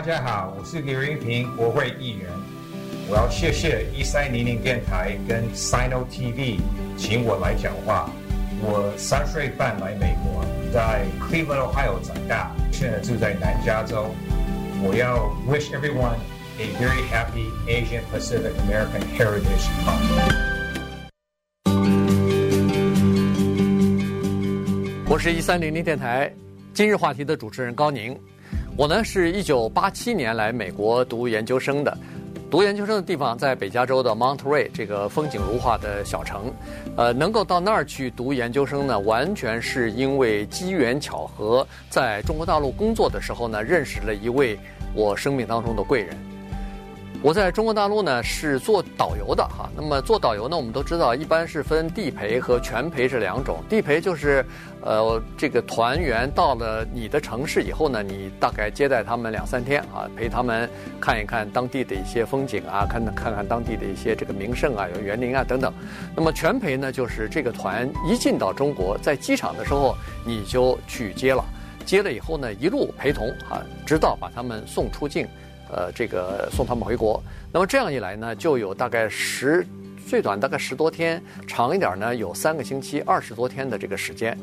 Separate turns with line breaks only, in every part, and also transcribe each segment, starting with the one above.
大家好，我是刘云平，国会议员。我要谢谢一三零零电台跟 Sino TV 请我来讲话。我三岁半来美国，在 Cleveland Ohio 长大，现在住在南加州。我要 wish everyone a very happy Asian Pacific American Heritage Month。
我是一三零零电台今日话题的主持人高宁。我呢是一九八七年来美国读研究生的，读研究生的地方在北加州的 Monterey 这个风景如画的小城，呃，能够到那儿去读研究生呢，完全是因为机缘巧合，在中国大陆工作的时候呢，认识了一位我生命当中的贵人。我在中国大陆呢是做导游的哈，那么做导游呢，我们都知道一般是分地陪和全陪这两种。地陪就是，呃，这个团员到了你的城市以后呢，你大概接待他们两三天啊，陪他们看一看当地的一些风景啊，看看看当地的一些这个名胜啊，有园林啊等等。那么全陪呢，就是这个团一进到中国，在机场的时候你就去接了，接了以后呢，一路陪同啊，直到把他们送出境。呃，这个送他们回国，那么这样一来呢，就有大概十，最短大概十多天，长一点呢有三个星期，二十多天的这个时间。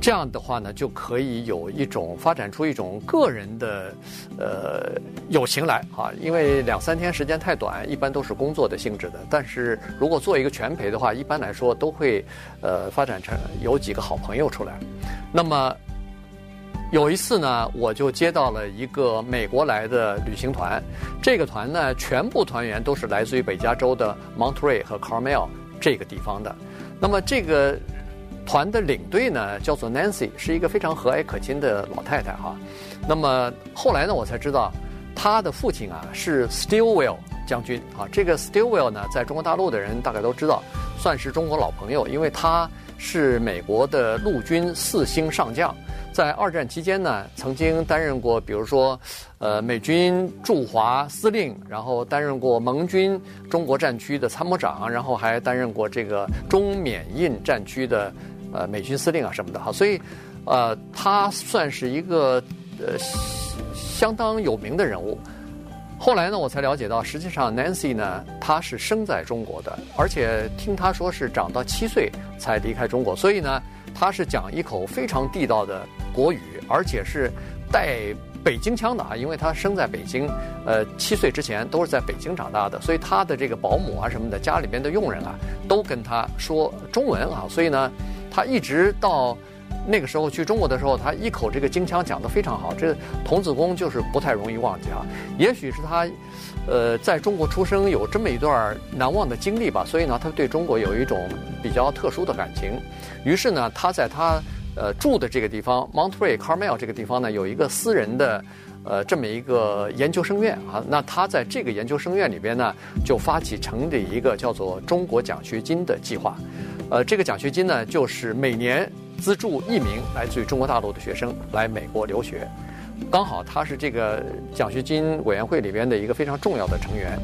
这样的话呢，就可以有一种发展出一种个人的呃友情来啊，因为两三天时间太短，一般都是工作的性质的。但是如果做一个全陪的话，一般来说都会呃发展成有几个好朋友出来。那么。有一次呢，我就接到了一个美国来的旅行团，这个团呢，全部团员都是来自于北加州的 Monterey 和 Carmel 这个地方的。那么这个团的领队呢，叫做 Nancy，是一个非常和蔼可亲的老太太哈。那么后来呢，我才知道，她的父亲啊是 Stillwell 将军啊。这个 Stilwell 呢，在中国大陆的人大概都知道，算是中国老朋友，因为他是美国的陆军四星上将。在二战期间呢，曾经担任过，比如说，呃，美军驻华司令，然后担任过盟军中国战区的参谋长，然后还担任过这个中缅印战区的呃美军司令啊什么的哈，所以，呃，他算是一个呃相当有名的人物。后来呢，我才了解到，实际上 Nancy 呢，她是生在中国的，而且听她说是长到七岁才离开中国，所以呢，她是讲一口非常地道的。国语，而且是带北京腔的啊，因为他生在北京，呃，七岁之前都是在北京长大的，所以他的这个保姆啊什么的，家里边的佣人啊，都跟他说中文啊，所以呢，他一直到那个时候去中国的时候，他一口这个京腔讲得非常好，这童子功就是不太容易忘记啊。也许是他，呃，在中国出生有这么一段难忘的经历吧，所以呢，他对中国有一种比较特殊的感情。于是呢，他在他。呃，住的这个地方，Monterey Carmel 这个地方呢，有一个私人的，呃，这么一个研究生院啊。那他在这个研究生院里边呢，就发起成立一个叫做“中国奖学金”的计划。呃，这个奖学金呢，就是每年资助一名来自于中国大陆的学生来美国留学。刚好他是这个奖学金委员会里边的一个非常重要的成员。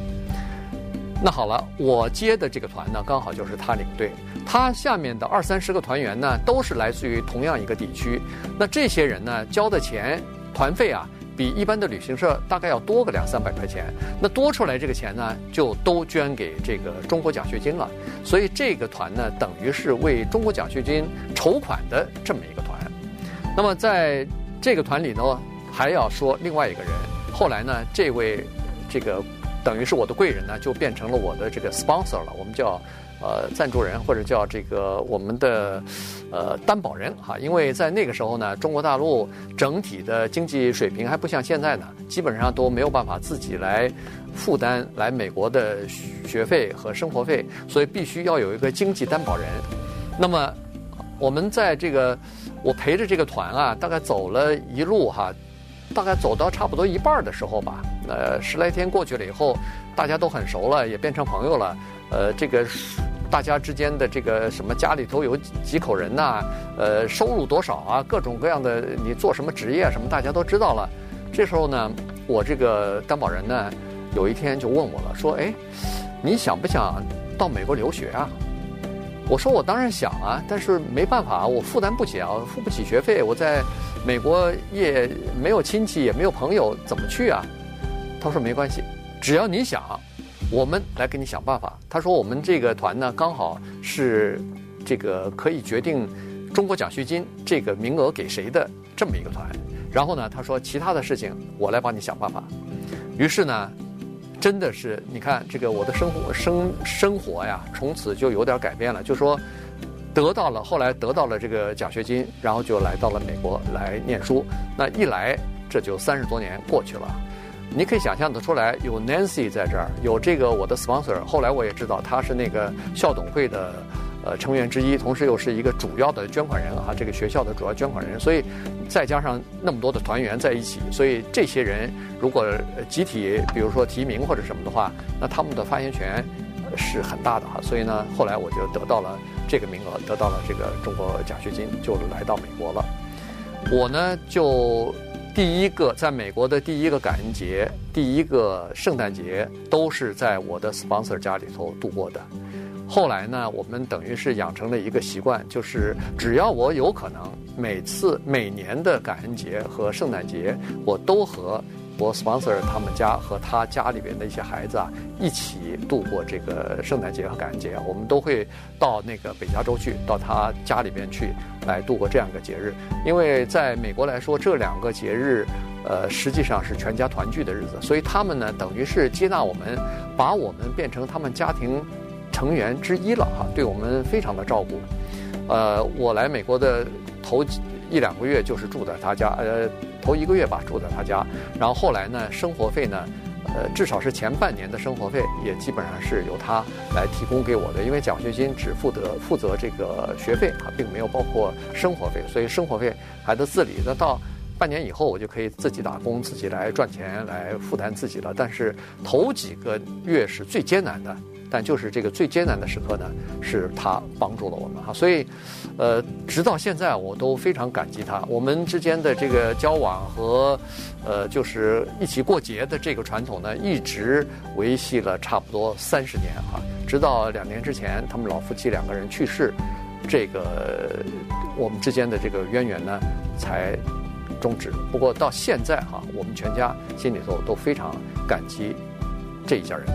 那好了，我接的这个团呢，刚好就是他领队。他下面的二三十个团员呢，都是来自于同样一个地区。那这些人呢，交的钱团费啊，比一般的旅行社大概要多个两三百块钱。那多出来这个钱呢，就都捐给这个中国奖学金了。所以这个团呢，等于是为中国奖学金筹款的这么一个团。那么在这个团里呢，还要说另外一个人。后来呢，这位这个。等于是我的贵人呢，就变成了我的这个 sponsor 了。我们叫呃赞助人，或者叫这个我们的呃担保人哈。因为在那个时候呢，中国大陆整体的经济水平还不像现在呢，基本上都没有办法自己来负担来美国的学费和生活费，所以必须要有一个经济担保人。那么我们在这个我陪着这个团啊，大概走了一路哈。大概走到差不多一半的时候吧，呃，十来天过去了以后，大家都很熟了，也变成朋友了。呃，这个大家之间的这个什么家里头有几口人呐，呃，收入多少啊，各种各样的，你做什么职业什么，大家都知道了。这时候呢，我这个担保人呢，有一天就问我了，说：“哎，你想不想到美国留学啊？”我说我当然想啊，但是没办法，我负担不起啊，付不起学费。我在美国也没有亲戚，也没有朋友，怎么去啊？他说没关系，只要你想，我们来给你想办法。他说我们这个团呢，刚好是这个可以决定中国奖学金这个名额给谁的这么一个团。然后呢，他说其他的事情我来帮你想办法。于是呢。真的是，你看这个我的生活生生活呀，从此就有点改变了。就说得到了，后来得到了这个奖学金，然后就来到了美国来念书。那一来，这就三十多年过去了。你可以想象得出来，有 Nancy 在这儿，有这个我的 sponsor。后来我也知道他是那个校董会的。呃，成员之一，同时又是一个主要的捐款人哈，这个学校的主要捐款人，所以再加上那么多的团员在一起，所以这些人如果集体，比如说提名或者什么的话，那他们的发言权是很大的哈。所以呢，后来我就得到了这个名额，得到了这个中国奖学金，就来到美国了。我呢，就第一个在美国的第一个感恩节、第一个圣诞节，都是在我的 sponsor 家里头度过的。后来呢，我们等于是养成了一个习惯，就是只要我有可能，每次每年的感恩节和圣诞节，我都和我 sponsor 他们家和他家里边的一些孩子啊一起度过这个圣诞节和感恩节。我们都会到那个北加州去，到他家里边去来度过这样一个节日。因为在美国来说，这两个节日，呃，实际上是全家团聚的日子，所以他们呢，等于是接纳我们，把我们变成他们家庭。成员之一了哈，对我们非常的照顾。呃，我来美国的头一两个月就是住在他家，呃，头一个月吧住在他家。然后后来呢，生活费呢，呃，至少是前半年的生活费也基本上是由他来提供给我的，因为奖学金只负责负责这个学费啊，并没有包括生活费，所以生活费还得自理。那到半年以后，我就可以自己打工，自己来赚钱来负担自己了。但是头几个月是最艰难的。但就是这个最艰难的时刻呢，是他帮助了我们哈，所以，呃，直到现在我都非常感激他。我们之间的这个交往和，呃，就是一起过节的这个传统呢，一直维系了差不多三十年哈，直到两年之前，他们老夫妻两个人去世，这个我们之间的这个渊源呢才终止。不过到现在哈，我们全家心里头都非常感激这一家人。